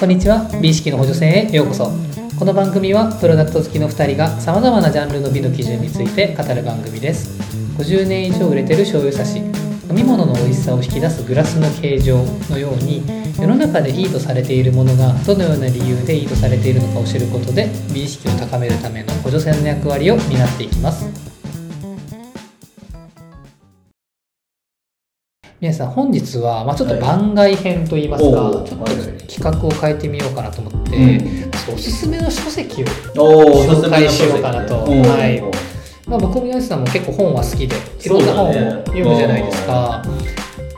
こんにちは。美意識の補助線へようこそ。この番組はプロダクト好きの2人がさまざまなジャンルの美の基準について語る番組です。50年以上売れてる醤油差し飲み物の美味しさを引き出すグラスの形状のように世の中でいいとされているものがどのような理由でいいとされているのかを知ることで美意識を高めるための補助線の役割を担っていきます。皆さん本日は、まあ、ちょっと番外編といいますか、はいちょっと企画を変えてみようかなと思って、うおすすめの書籍を、紹介しようかなと。はい。まあ、僕も皆さんも結構本は好きでいろんな本を読むじゃないですか、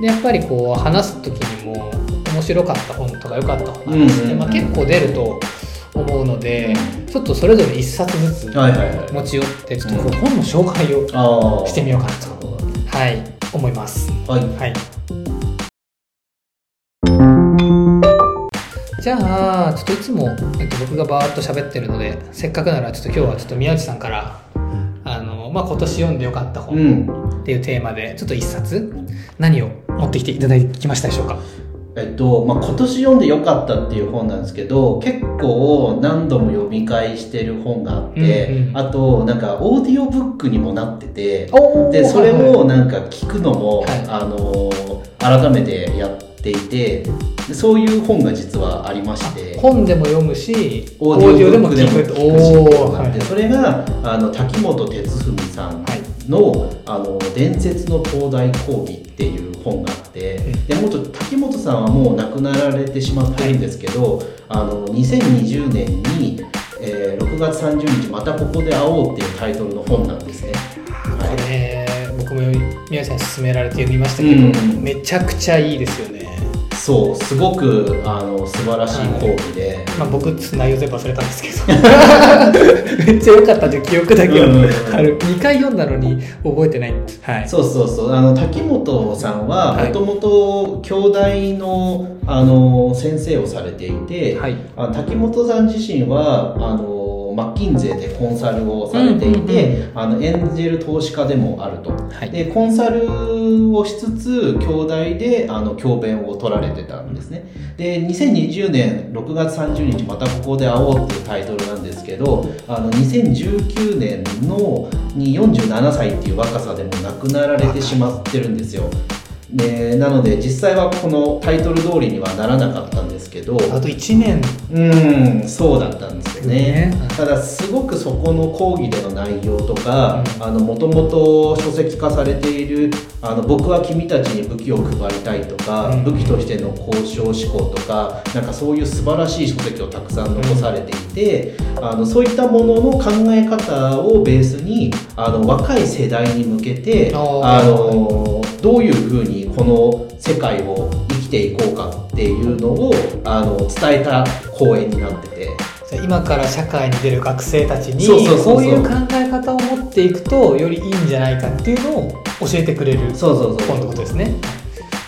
でやっぱりこう話す時にも面白かった本とか良かった本なんですね、うんまあ、結構出ると思うのでちょっとそれぞれ一冊ずつ持ち寄ってちょっと本の紹介をしてみようかなと、はい、思います。はいはい。じゃあ、ちょっといつも、えっと、僕がバーッと喋ってるので、せっかくならちょっと今日はちょっと宮内さんから、あの、まあ、今年読んでよかったう本んっていうテーマで、ちょっと一冊、何を持ってきていただきましたでしょうか？えっとまあ、今年読んでよかったっていう本なんですけど結構何度も読み返してる本があって、うんうん。あとなんかオーディオブックにもなってておでそれをなんか聞くのも、はい。あの改めてやっていてでそういう本が実はありまして。本でも読むし、オーディオブックでも聞くしはいそれがあの滝本哲文さんはい。の「あの伝説の東大講義」っていう本があって、うんでもっと滝本さんはもう亡くなられてしまってるんですけど、あの2020年に、えー6月30日またここで会おうっていうタイトルの本なんですね。これ、僕も宮内さんに勧められて読みましたけど、うんめちゃくちゃいいですよね。そうすごくあの素晴らしい講義で、まあ、僕内容全部忘れたんですけど。めっちゃ良かったという記憶だけはうんうんうん。ある。2回読んだのに覚えてない。はい。そうそうそう。あの滝本さんははい。もともと京大のあの先生をされていて、はい。あ滝本さん自身はあのマッキンゼーでコンサルをされていて、うんあのエンジェル投資家でもあると、はい。でコンサルをしつつ京大であの教鞭を取られてたんですね。で2020年6月30日またここで会おうっていうタイトルなんですけどあの2019年のに47歳っていう若さでも亡くなられてしまってるんですよでなので実際はこのタイトル通りにはならなかったんですけど。あと1年。うんそうだったんですよね。ね。ただすごくそこの講義での内容とかうもともと書籍化されているあの「僕は君たちに武器を配りたい」とか、うん。武器としての交渉思考とかなんかそういう素晴らしい書籍をたくさん残されていて、あのそういったものの考え方をベースにあの若い世代に向けてあのどういうふうにこの世界を生きていこうかっていうのをあの伝えた講演になってて。今から社会に出る学生たちにこういう考え方を持っていくとよりいいんじゃないかっていうのを教えてくれるそうそうそう。本ってことですね。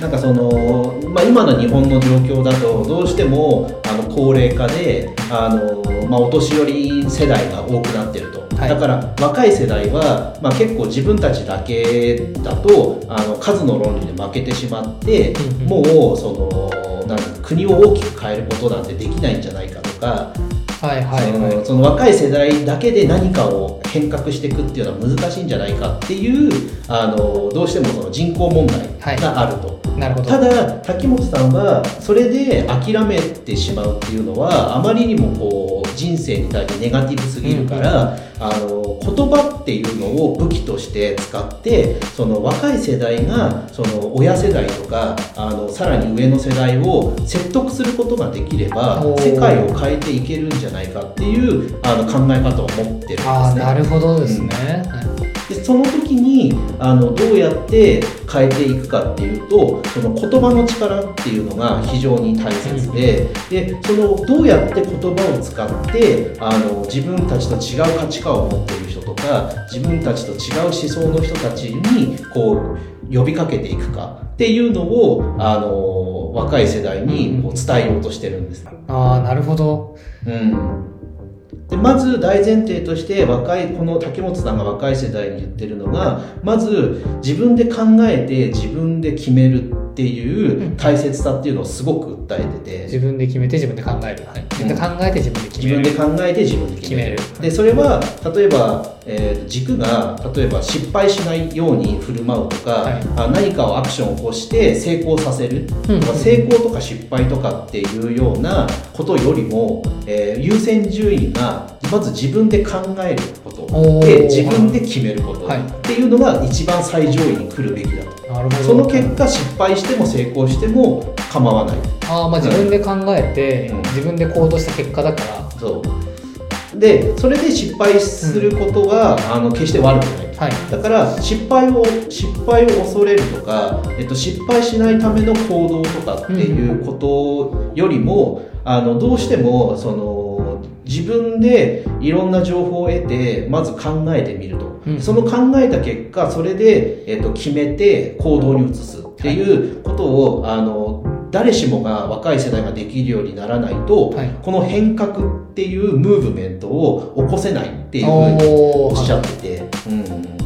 なんかその、まあ、今の日本の状況だとどうしてもあの高齢化であの、まあ、お年寄り世代が多くなってると、はい。だから若い世代は、まあ、結構自分たちだけだとあの数の論理で負けてしまって、うんもうそのなんか国を大きく変えることなんてできないんじゃないかとか、はいはいそはい。のその若い世代だけで何かを変革していくっていうのは難しいんじゃないかっていうあのどうしてもその人口問題があると。なるほど。ただ滝本さんはそれで諦めてしまうっていうのはあまりにもこう人生に対してネガティブすぎるから、あの言葉っていうのを武器として使ってその若い世代がその親世代とかあのさらに上の世代を説得することができれば世界を変えていけるんじゃないかっていうあの考え方を持ってるんですね。なるほどですね、はいでその時にあのどうやって変えていくかっていうとその言葉の力っていうのが非常に大切で,、でそのどうやって言葉を使ってあの自分たちと違う価値観を持っている人とか自分たちと違う思想の人たちにこう呼びかけていくかっていうのをあの若い世代にこう伝えようとしてるんです。ああなるほど。うんでまず大前提として若いこの竹本さんが若い世代に言ってるのがまず自分で考えて自分で決めるっっていう大切さっていうのをすごく訴えてて、自分で決めて自分で考える、はい、自分で考えて自分で決自める。分で考えて自分で決める。決める。でそれは例えば、えー軸が例えば失敗しないように振る舞うとか、はい。あ何かをアクションを起こして成功させる、うん。成功とか失敗とかっていうようなことよりも、えー優先順位がまず自分で考えること。で自分で決めること、はい。っていうのが一番最上位に来るべきだと。その結果失敗しても成功しても構わない。ああまあ自分で考えて、うん。自分で行動した結果だから。そうでそれで失敗することが、あの決して悪くない。はい。だから失敗を失敗を恐れるとか、えっと、失敗しないための行動とかっていうことよりも、あのどうしてもその自分でいろんな情報を得てまず考えてみると、うん。その考えた結果それで、えっと、決めて行動に移すっていうことを、あの誰しもが若い世代ができるようにならないと、はい。この変革っていうムーブメントを起こせないっていうふうにおっしゃってて、うん、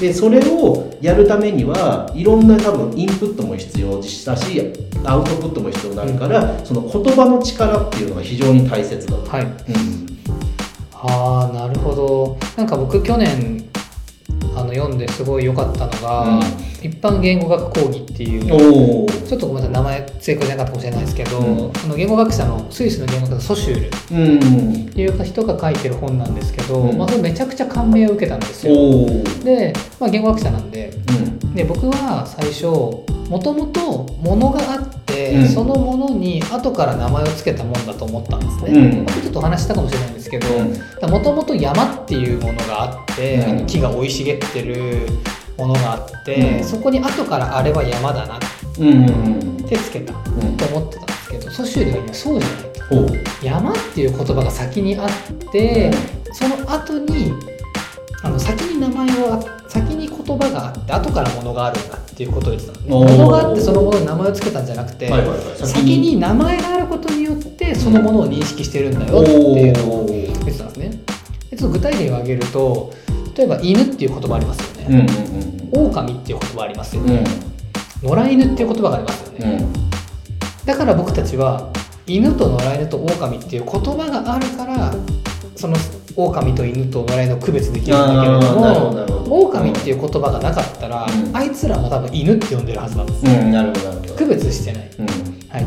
でそれをやるためにはいろんな多分インプットも必要だしアウトプットも必要になるから、その言葉の力っていうのが非常に大切だと、はい。うん。ああなるほど。なんか僕去年あの読んですごい良かったのが、一般言語学講義っていうちょっとごめんなさい名前正確じゃなかったかもしれないですけど、うん。あの言語学者のスイスの言語学者ソシュール。っうん。ていう人が書いてる本なんですけど、うん。まあ、それめちゃくちゃ感銘を受けたんですよ。で、まあ、言語学者なんでで僕は最初もともとものがあって、うん。そのものに後から名前を付けたもんだと思ったんですね。うん。まあちょっとお話ししたかもしれないんですけどうん。もともと山っていうものがあって、うん。木が生い茂ってるものがあって、うん。そこに後からあれは山だなって付けたうん。と思ってたんですけどソシュールが今そうじゃないと山っていう言葉が先にあって、その後にあの先に名前を先に言葉があって後から物があるんだっていうことを言ってね。物があってそのものに名前を付けたんじゃなくて、はいはいはい。先に名前があることによってそのものを認識してるんだよっていうのをお言ってたんですね。でちょっと具体例を挙げると例えば犬っていう言葉ありますようんうね、ん狼っていう言葉ありますようんうん。ね、野良犬っていう言葉がありますよね、うん。だから僕たちは犬と野良犬と狼っていう言葉があるからその狼と犬と野良犬を区別できるんだけれども狼っていう言葉がなかったら、うん。あいつらも多分犬って呼んでるはずなんです、うんなるほどなるほど。区別してない、うん。はい、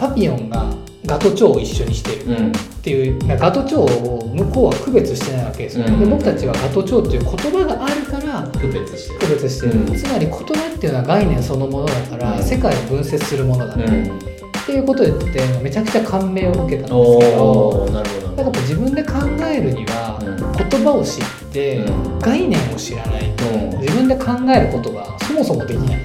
パピヨンがガトチョウを一緒にしてる。うん。っていうだからガトチョウを向こうは区別してないわけですよ、うん。で僕たちはガトチョウっていう言葉があるから区別して区別してる、うん。つまり言葉っていうのは概念そのものだから、うん。世界を分節するものだ、るうん。っていうことでめちゃくちゃ感銘を受けたんですけおどおなるほどだから自分で考えるにはうん。言葉を知ってうん。概念を知らないとうん。自分で考えることがそもそもできないん。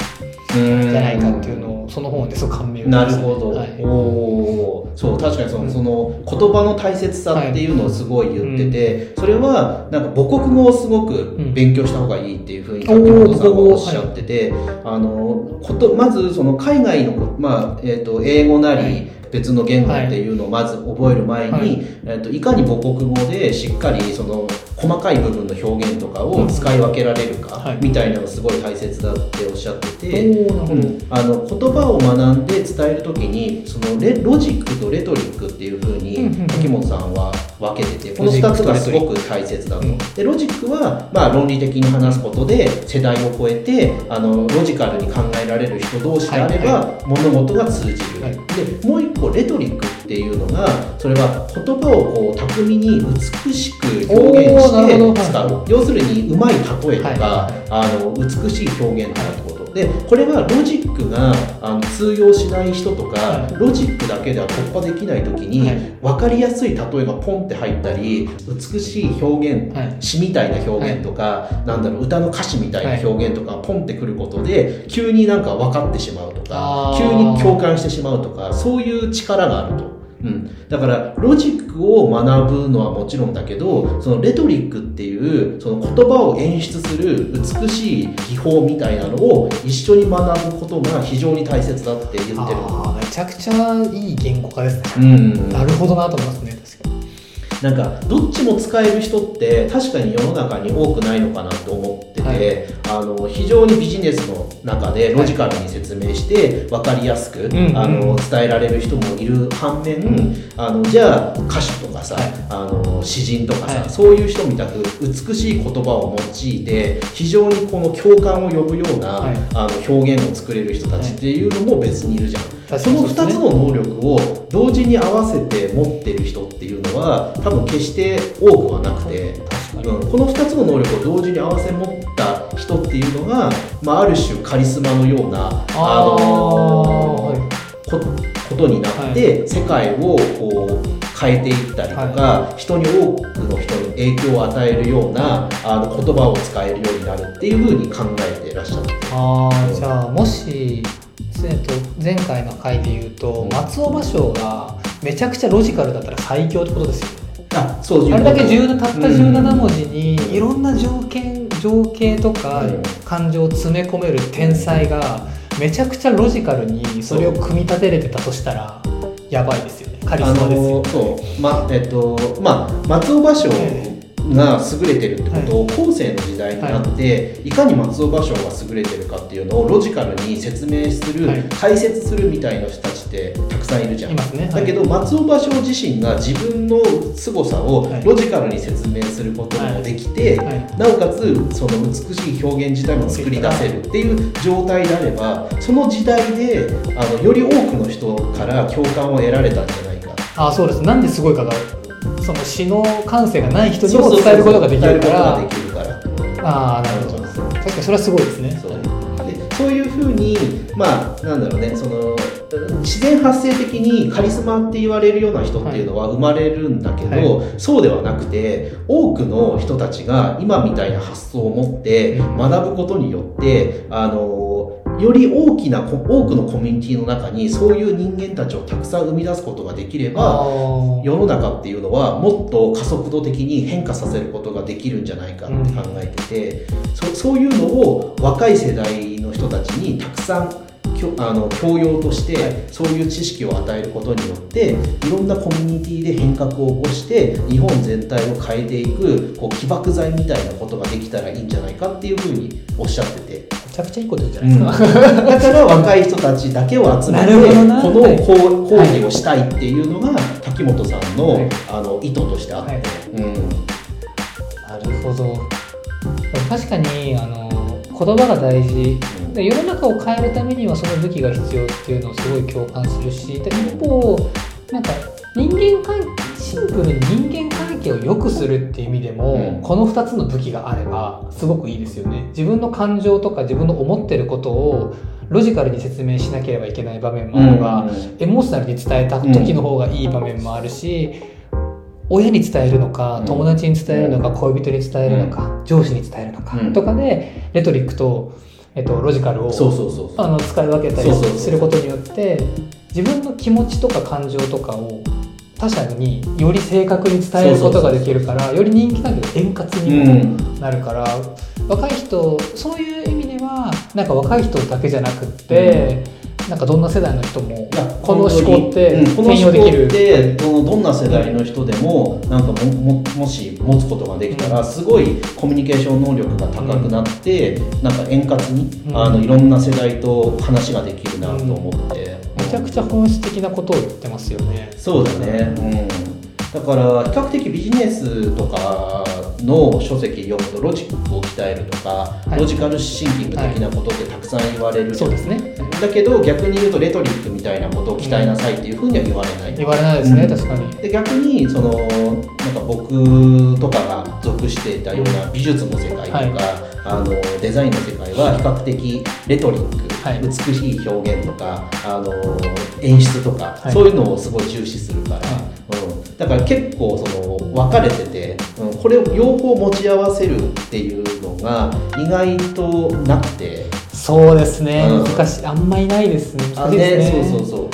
じゃないかっていうのをその本ですごく感銘を受けなました。ねるほど、はい。おおそう確かにそのその言葉の大切さっていうのをすごい言ってて、それはなんか母国語をすごく勉強した方がいいっていうふうにうん柿本さんがおっしゃってて、あのことまずその海外のこ、まあえー、と英語なり、はい別の言語っていうのをまず覚える前に、はい。いえー、といかに母国語でしっかりその細かい部分の表現とかを使い分けられるかはい。みたいなのがすごい大切だっておっしゃってて、うんあの言葉を学んで伝えるときにそのレロジックとレトリックっていうふうにうん。秋元さんは分けててこの2ロジックとつがすごく大切だと。うん。でロジックは、まあ、論理的に話すことで世代を超えてあのロジカルに考えられる人同士であれば、物事が通じる。はい。でもう一個レトリックっていうのがそれは言葉をこう巧みに美しく表現して使う、要するにうまい例えとか、はあの美しい表現とでこれはロジックがあの通用しない人とか、はい。ロジックだけでは突破できない時に、はい。分かりやすい例えがポンって入ったり美しい表現、はい。詩みたいな表現とか、なんだろう歌の歌詞みたいな表現とかポンってくることで急になんか分かってしまうとか急に共感してしまうとかそういう力があると。うん、だからロジックを学ぶのはもちろんだけどそのレトリックっていうその言葉を演出する美しい技法みたいなのを一緒に学ぶことが非常に大切だって言ってる。あーめちゃくちゃいい言語化ですね、うん。なるほどなと思いますね確かに。なんかどっちも使える人って確かに世の中に多くないのかなと思ってて、はい。あの非常にビジネスの中でロジカルに説明して分かりやすく、んうんあの伝えられる人もいる反面、あのじゃあ歌手とかさ、はいあの詩人とかさ、はい。そういう人みたく美しい言葉を用いて非常にこの共感を呼ぶような、はい。あの表現を作れる人たちっていうのも別にいるじゃん。その2にそうですね。つの能力を同時に合わせて持ってる人っていうのは多分決して多くはなくて、うん、この2つの能力を同時に合わせ持った人っていうのが、まあ、ある種カリスマのようなあー。のはい。こことになって、世界をこう変えていったりとか、人に多くの人に影響を与えるようなあの言葉を使えるようになるっていうふうに考えていらっしゃって。ああじゃあもし、えっと、前回の回で言うと松尾芭蕉がめちゃくちゃロジカルだったら最強ってことですよね。あそうあれだけ17たった17文字字にいろんな条件情景とかうん。感情を詰め込める天才がめちゃくちゃロジカルにそれを組み立てれてたとしたらやばいですよね。カリスあマですよのそう。まえっとまあ松尾芭蕉が優れてるってことを後世の時代になって、い、かに松尾芭蕉が優れてるかっていうのをロジカルに説明する、はい。解説するみたいな人たちってたくさんいるじゃん。だけど松尾芭蕉自身が自分の凄さをはい。ロジカルに説明することもできて、はい。なおかつその美しい表現自体も作り出せるっていう状態であればその時代であのより多くの人から共感を得られたんじゃないか。あそうです。なんですごいかがその詩の感性がない人にも伝えることができるから。ああなるほど。確かにそれはすごいですね。そうでそういうふうにまあなんだろうねその自然発生的にカリスマって言われるような人っていうのは生まれるんだけど、そうではなくて多くの人たちが今みたいな発想を持って学ぶことによってあのより大きなこ多くのコミュニティの中にそういう人間たちをたくさん生み出すことができれば世の中っていうのはもっと加速度的に変化させることができるんじゃないかって考えてて、そそういうのを若い世代の人たちにたくさんきょあの教養として、はいそういう知識を与えることによっていろんなコミュニティで変革を起こして日本全体を変えていくこう起爆剤みたいなことができたらいいんじゃないかっていうふうにおっしゃってて。めちゃくちゃいいことじゃないですか、だから若い人たちだけを集めてなるほどな。この講義をしたいっていうのが滝本さんの,、はい。あの意図としてあって、はい。うん。なるほど。確かにあの言葉が大事。で世の中を変えるためにはその武器が必要っていうのをすごい共感するしで一方なんか人間関シンプルに人間関係を良くするっていう意味でも、うん。この2つの武器があればすごくいいですよね。自分の感情とか自分の思ってることをロジカルに説明しなければいけない場面もあれば、エモーショナルに伝えた時の方がいい場面もあるし、親に伝えるのかうん。友達に伝えるのか、恋人に伝えるのか、上司に伝えるのか、うん。とかでレトリックと、えっと、ロジカルを使い分けたりすることによって自分の気持ちとか感情とかを他者により正確に伝えることができるからより人気関係が円滑うにもんなるから、若い人そういう意味ではなんか若い人だけじゃなくって、なんかどんな世代の人もこの思考って転用できる。思考ってどのどんな世代の人でもなんかもももし持つことができたらすごいコミュニケーション能力が高くなって、なんか円滑に、うん。あのいろんな世代と話ができるなと思って、めちゃくちゃ本質的なことを言ってますよね。そうだね、うん、だから比較的ビジネスとかの書籍読むとロジックを鍛えるとか、いロジカルシンキング的なことってたくさん言われるじゃんそうですね。だけど逆に言うとレトリックみたいなことを鍛えなさいっていうふうには言われない、言われないですね、うん。確かに。で逆にそのなんか僕とかが属していたような美術の世界とか、はい。あのデザインの世界は比較的レトリック、はい。美しい表現とかあの演出とか、はい。そういうのをすごい重視するから、うん、だから結構その分かれてて、うん、これを両方持ち合わせるっていうのが意外となくて。そうですね、うん難しい。あんまりないですね。あ難しいですね。そうそうそ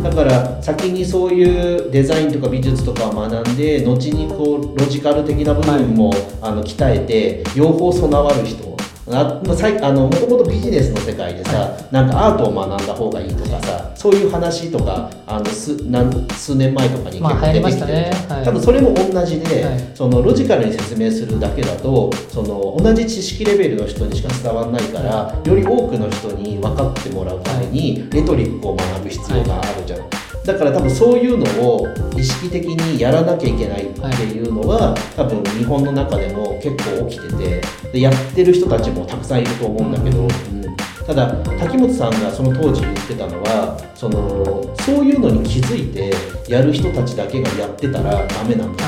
うだから先にそういうデザインとか美術とかを学んで後にこうロジカル的な部分も、あの鍛えて両方備わる人、あまあさいあのもともとビジネスの世界でさ、なんかアートを学んだ方がいいとかさそういう話とかあのすなん数年前とかにまあ結構出てきてる、ね。はい。多分それも同じで、はい。そのロジカルに説明するだけだとその同じ知識レベルの人にしか伝わらないから、より多くの人に分かってもらうために、レトリックを学ぶ必要があるじゃん。だから多分そういうのを意識的にやらなきゃいけないっていうのは、多分日本の中でも結構起きててでやってる人たちもたくさんいると思うんだけど、うん。ただ滝本さんがその当時言ってたのはそのそういうのに気づいてやる人たちだけがやってたらダメなんだ。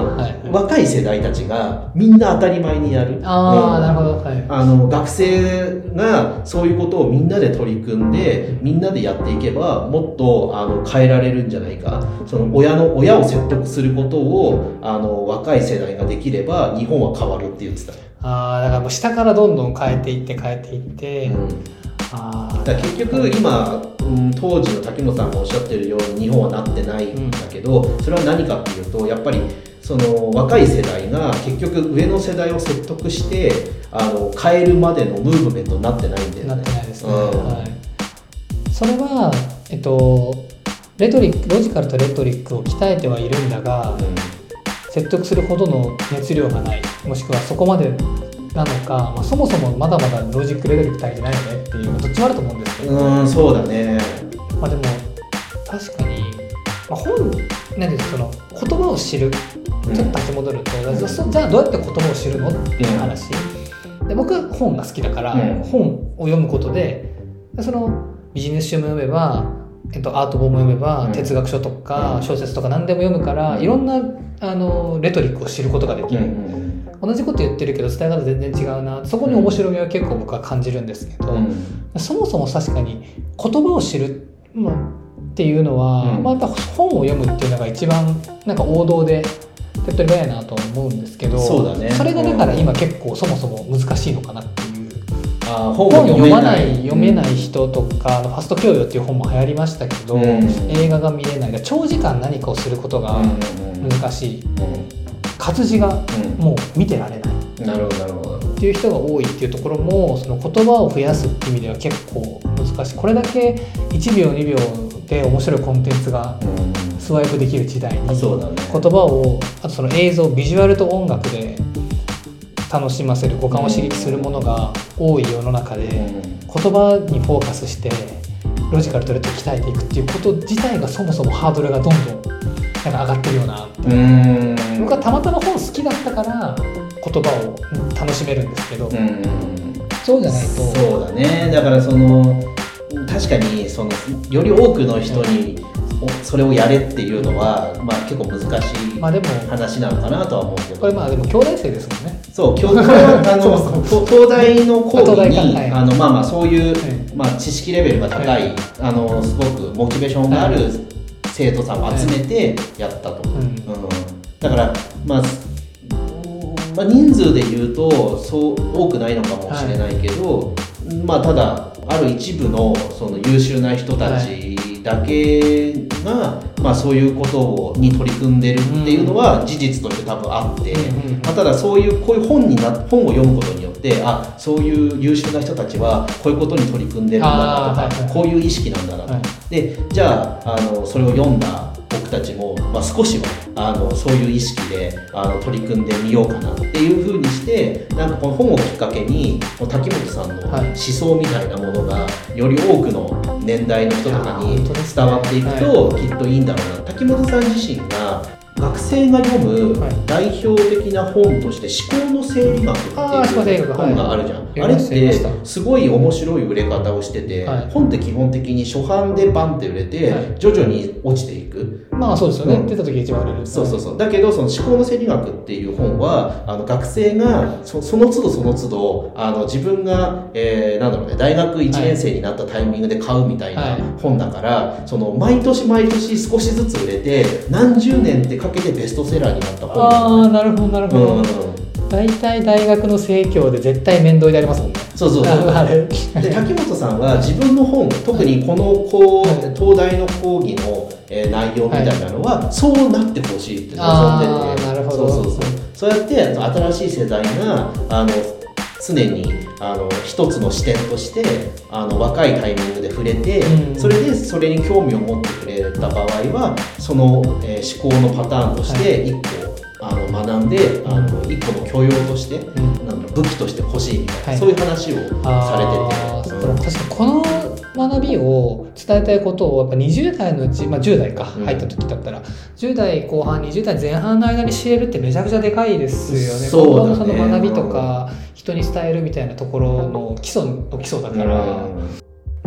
うん。はい若い世代たちがみんな当たり前にやる。ああうん。なるほど。はい。あの学生がそういうことをみんなで取り組んでみんなでやっていけばもっとあの変えられるんじゃないか。その親の親を説得することをあの若い世代ができれば日本は変わるって言ってた、ああだからもう下からどんどん変えていって変えていって、うん。ああだ結局今、うん、当時の滝本さんがおっしゃってるように日本はなってないんだけど、それは何かっていうとやっぱりその若い世代が結局上の世代を説得してあの変えるまでのムーブメントになってないんだよね。なってないですね、うん。はい、それはえっとレトリックロジカルとレトリックを鍛えてはいるんだが説得するほどの熱量がないもしくはそこまでなのか、まあ、そもそもまだまだロジックレトリック足りてないよねっていうどっちもあると思うんですけど、うん、うん、そうだね。まあ、でも確かに、まあ、本なんていうんでその言葉を知る。ちょっと立ち戻ると、じゃあそじゃあどうやって言葉を知るのっていう話、で僕は本が好きだから、うん。本を読むことででそのビジネス書も読めば、えっと、アート本も読めば、うん。哲学書とかうん。小説とか何でも読むから、うん。いろんなあのレトリックを知ることができる、うん。同じこと言ってるけど伝え方全然違うな。そこに面白みは結構僕は感じるんですけど、うん。そもそも確かに言葉を知る、まあ、っていうのは、うん。まあ、やっぱ本を読むっていうのが一番なんか王道で手っ取り早いなとは思うんですけどそうだね。それがだから今結構そもそも難しいのかなっていう。あー本読まないうん。読めない人とか、あのファスト教養っていう本も流行りましたけど、うん。映画が見れない。長時間何かをすることがうん。難しい、うん。活字がうん。もう見てられない。なるほどなるほど。っていう人が多いっていうところもその言葉を増やすっていう意味では結構難しい。これだけ1秒2秒で面白いコンテンツがうん。スワイプできる時代に言葉をあとその映像ビジュアルと音楽で楽しませる五感を刺激するものが多い世の中で言葉にフォーカスしてロジカルとレトリ鍛えていくっていうこと自体がそもそもハードルがどんどんなんか上がってるような。うん。僕はたまたま本好きだったから言葉を楽しめるんですけど、うん。そうじゃないとそうだね。だからその確かにそのより多くの人におそれをやれっていうのは、まあ、結構難しいまあでも話なのかなとは思うけど、これまあでも兄弟生ですもんねそう教あの 東大の講義に、か。はい。あのまあまあそういう、はい。まあ、知識レベルが高い、はい。あのすごくモチベーションがある生徒さんを集めてやったと、うんうん。だからまあまあ、人数で言うとそう多くないのかもしれないけど、まあただある一部のその優秀な人たちだけが、まあ、そういうことをに取り組んでるっていうのは事実として多分あって、まあ、ただそういうこういう本にな本を読むことによってあそういう優秀な人たちはこういうことに取り組んでるんだなとか、こういう意識なんだなと、はい。でじゃああのそれを読んだ僕たちも、まあ、少しはあのそういう意識であの取り組んでみようかなっていうふうにしてなんかこの本をきっかけに滝本さんのはい。思想みたいなものがより多くの年代の人とかいに伝わっていくときっといいんだろうな、滝本さん自身が学生が読むはい代表的な本として「思考の整理学」っていう学本があるじゃん、はいあれってすごい面白い売れ方をしてて、はい。本って基本的に初版でバンって売れて、はい。徐々に落ちていくまあそうですよね、うん。出た時が一番売れる。そうそうそう。だけどその思考の整理学っていう本はあの学生がそその都度その都度あの自分が、えーなんだろうね大学1年生になったタイミングで買うみたいはい。な本だから、その毎年毎年少しずつ売れて何十年ってかけてベストセラーになった本。ああなるほどなるほど、うん大体大学の生協で絶対面倒でありますもんね。そうそうそう。ああれ。で滝本さんは自分の本特にこのこう、はい。東大の講義の、えー内容みたいなのは、そうなってほしいって望んでて。なるほど。そうそうそう。そうやって新しい世代があの常にあの一つの視点としてあの若いタイミングで触れて、うん。それでそれに興味を持ってくれた場合はその、えー思考のパターンとして一個、あの学んであの一個の許容として、ん。なんだ武器として欲しいみたいな、はい。そういう話をされてて。うん確かにこの学びを伝えたいことをやっぱ20代のうち、まあ、10代かうん。入った時だったら、10代後半20代前半の間に知れるってめちゃくちゃでかいですよね。そうだね。その学びとか人に伝えるみたいなところの基礎の基礎だから、なん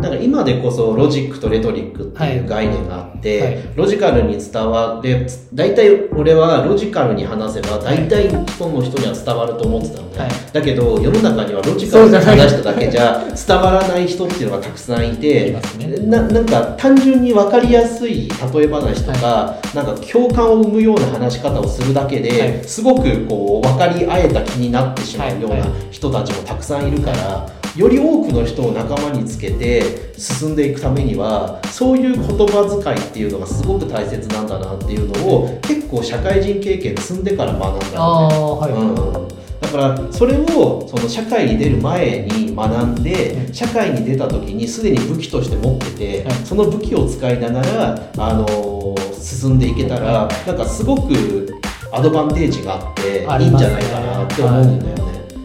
か今でこそロジックとレトリックっていう概念があって、はい。ロジカルに伝われ大体俺はロジカルに話せば大体その人には伝わると思ってたのね、はい。だけど世の中にはロジカルに話しただけじゃ伝わらない人っていうのがたくさんいてななんか単純に分かりやすい例え話とか、なんか共感を生むような話し方をするだけで、はい。すごくこう分かり合えた気になってしまうようなはい。はい。人たちもたくさんいるから、より多くの人を仲間につけて進んでいくためにはそういう言葉遣いっていうのがすごく大切なんだなっていうのを結構社会人経験積んでから学んだのね。ああはい、うん。だからそれをその社会に出る前に学んでうん。社会に出た時にすでに武器として持っててはい。その武器を使いながら、あのー進んでいけたらなんかすごくアドバンテージがあっていいんじゃないかなって思うんだよね。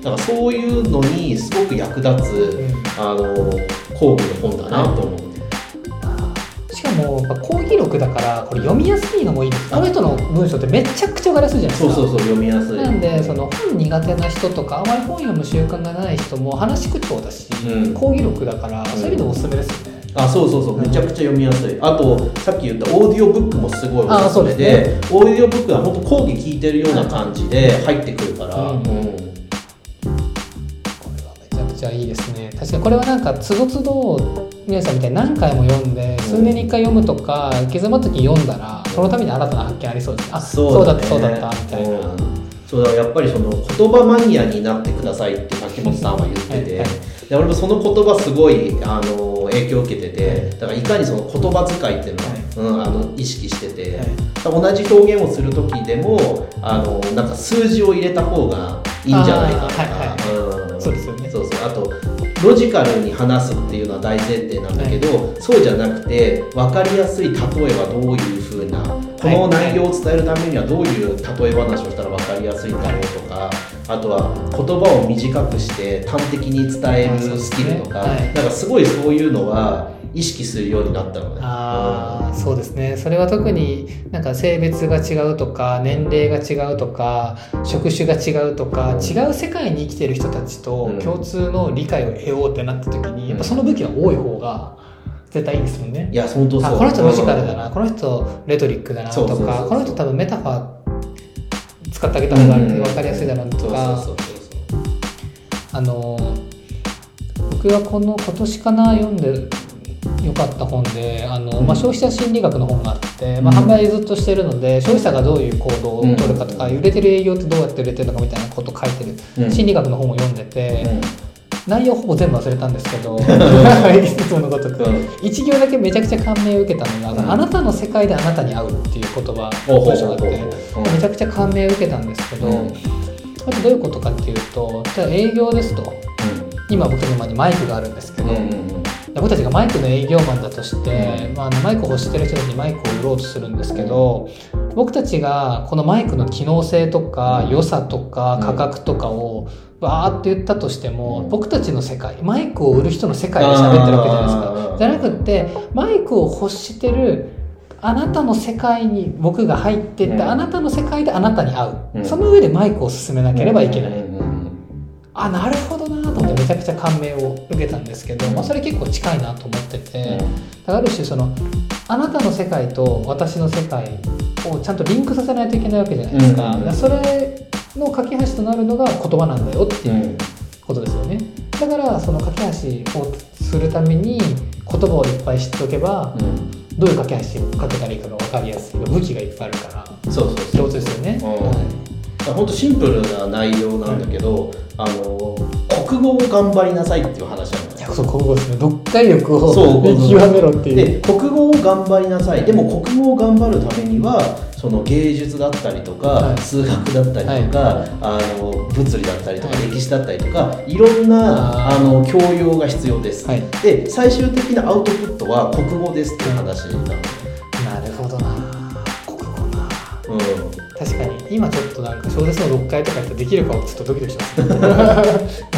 だからそういうのにすごく役立つ、うん。あの講義の本だなと思う。しかもやっぱ講義録だからこれ読みやすいのもいいです。この人の文章ってめちゃくちゃ分かりやすいじゃないですか。そうそうそう読みやすい。なんでその本苦手な人とかあまり本読む習慣がない人も話し口調だし、うん。講義録だからそういう意味でもおすすめですよね、あそうそうそうめちゃくちゃ読みやすい。あとさっき言ったオーディオブックもすごいおすすめあそうででオーディオブックは本当講義聞いてるような感じで入ってくるから、うんちゃいいですね。確かにこれはなんかつどつど皆さんみたいに何回も読んで数年に1回読むとか行き詰まった時に読んだらそのために新たな発見ありそうですねあそうだったそうだったみたいな、うん。そうだやっぱりその言葉マニアになってくださいって柿本さんは言ってて、はいはい。で俺もその言葉すごいあの影響を受けててだからいかにその言葉遣いっていうのを、うん、あの意識してて、はい。同じ表現をする時でもあのなんか数字を入れた方がいいんじゃないかとか、あーはい。うん。そうですよね。そうロジカルに話すっていうのは大前提なんだけど、そうじゃなくて分かりやすい例えはどういうふうなこの内容を伝えるためにはどういう例え話をしたら分かりやすいんだろうとかあとは言葉を短くして端的に伝えるスキルとか、はい。はい。なんかすごいそういうのは意識するようになったのね。ああそうですね。それは特になんか性別が違うとか年齢が違うとか職種が違うとか違う世界に生きてる人たちとうん。共通の理解を得ようってなった時にやっぱその武器は多い方が絶対いいですもんね。い。や本当そうあこの人ロジカルだな。この人レトリックだな。とかこの人多分メタファー使ってあげた方が分かりやすいだろうとか。あの僕はこの今年かな読んでよかった本であの、まあ、消費者心理学の本があって、まあ、うん。販売ずっとしてるので消費者がどういう行動を取るかとか、うん売れてる営業ってどうやって売れてるのかみたいなことを書いてる、うん。心理学の本を読んでて、うん。内容ほぼ全部忘れたんですけどいつものごとく、うん。一行だけめちゃくちゃ感銘を受けたのが、うん。あなたの世界であなたに合うっていう言葉文章があってうん。めちゃくちゃ感銘を受けたんですけど、うん。どういうことかっていうとじゃあ営業ですと。今僕の前にマイクがあるんですけど、うんうんうん僕たちがマイクの営業マンだとして、まあ、マイクを欲してる人たちにマイクを売ろうとするんですけど僕たちがこのマイクの機能性とか良さとか価格とかをバーって言ったとしても、うん。僕たちの世界マイクを売る人の世界で喋ってるわけじゃないですあかーじゃなくってマイクを欲してるあなたの世界に僕が入ってって、うん。あなたの世界であなたに合う、うん。その上でマイクを進めなければいけない、あなるほどなと思ってめちゃくちゃ感銘を受けたんですけど、まあ、それ結構近いなと思ってて、だからある種そのあなたの世界と私の世界をちゃんとリンクさせないといけないわけじゃないですか,、うんそれの架け橋となるのが言葉なんだよっていうことですよね。だからその架け橋をするために言葉をいっぱい知っておけばうん。どういう架け橋をかけたらいいかが分かりやすい。武器がいっぱいあるから。そうそうそう。ですよね、うん。はい本当シンプルな内容なんだけど、あの国語を頑張りなさいっていう話なんだよ。こそ国語ですね。読解力をそう見極めろっていう。で国語を頑張りなさい。でも国語を頑張るためにはその芸術だったりとか、はい。数学だったりとか、あの物理だったりとか、はい。歴史だったりとかいろんなあの教養が必要です、はい。で最終的なアウトプットは国語ですっていう話なの、なる今ちょっとなんか小説の読解とかやったらできるかもちょっとドキドキします。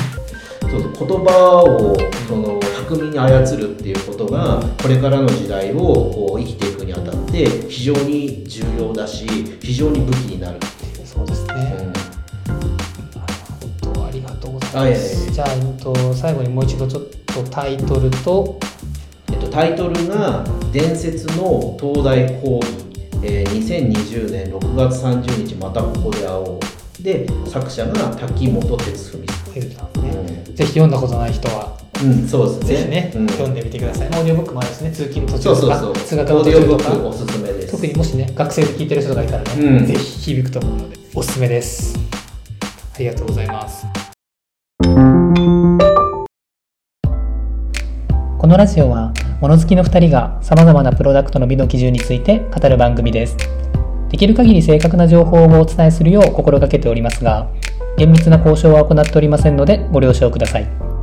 そうそう言葉をその巧みに操るっていうことがこれからの時代をこう生きていくにあたって非常に重要だし非常に武器になるっていう。そうですね、うん。ありがとうございます。あいじゃあ、うんと、最後にもう一度ちょっとタイトルと、えっと、タイトルが「伝説の東大講義、えー2020年6月30日またここで会おう」で作者が滝本哲文さヘルさんん、ね。ぜひ読んだことない人は、うんうん、そうですね。ぜひね、うん。読んでみてください。オーディオブックもあるしね、通勤の途中とか、そうそうそう。通学の途中とか、おすすめです。特にもしね、学生で聞いてる人がいたらね、うん。ぜひ響くと思うので、おすすめです。ありがとうございます。このラジオは、物好きの2人が様々なプロダクトの美の基準について語る番組です。できる限り正確な情報をお伝えするよう心がけておりますが、厳密な交渉は行っておりませんのでご了承ください。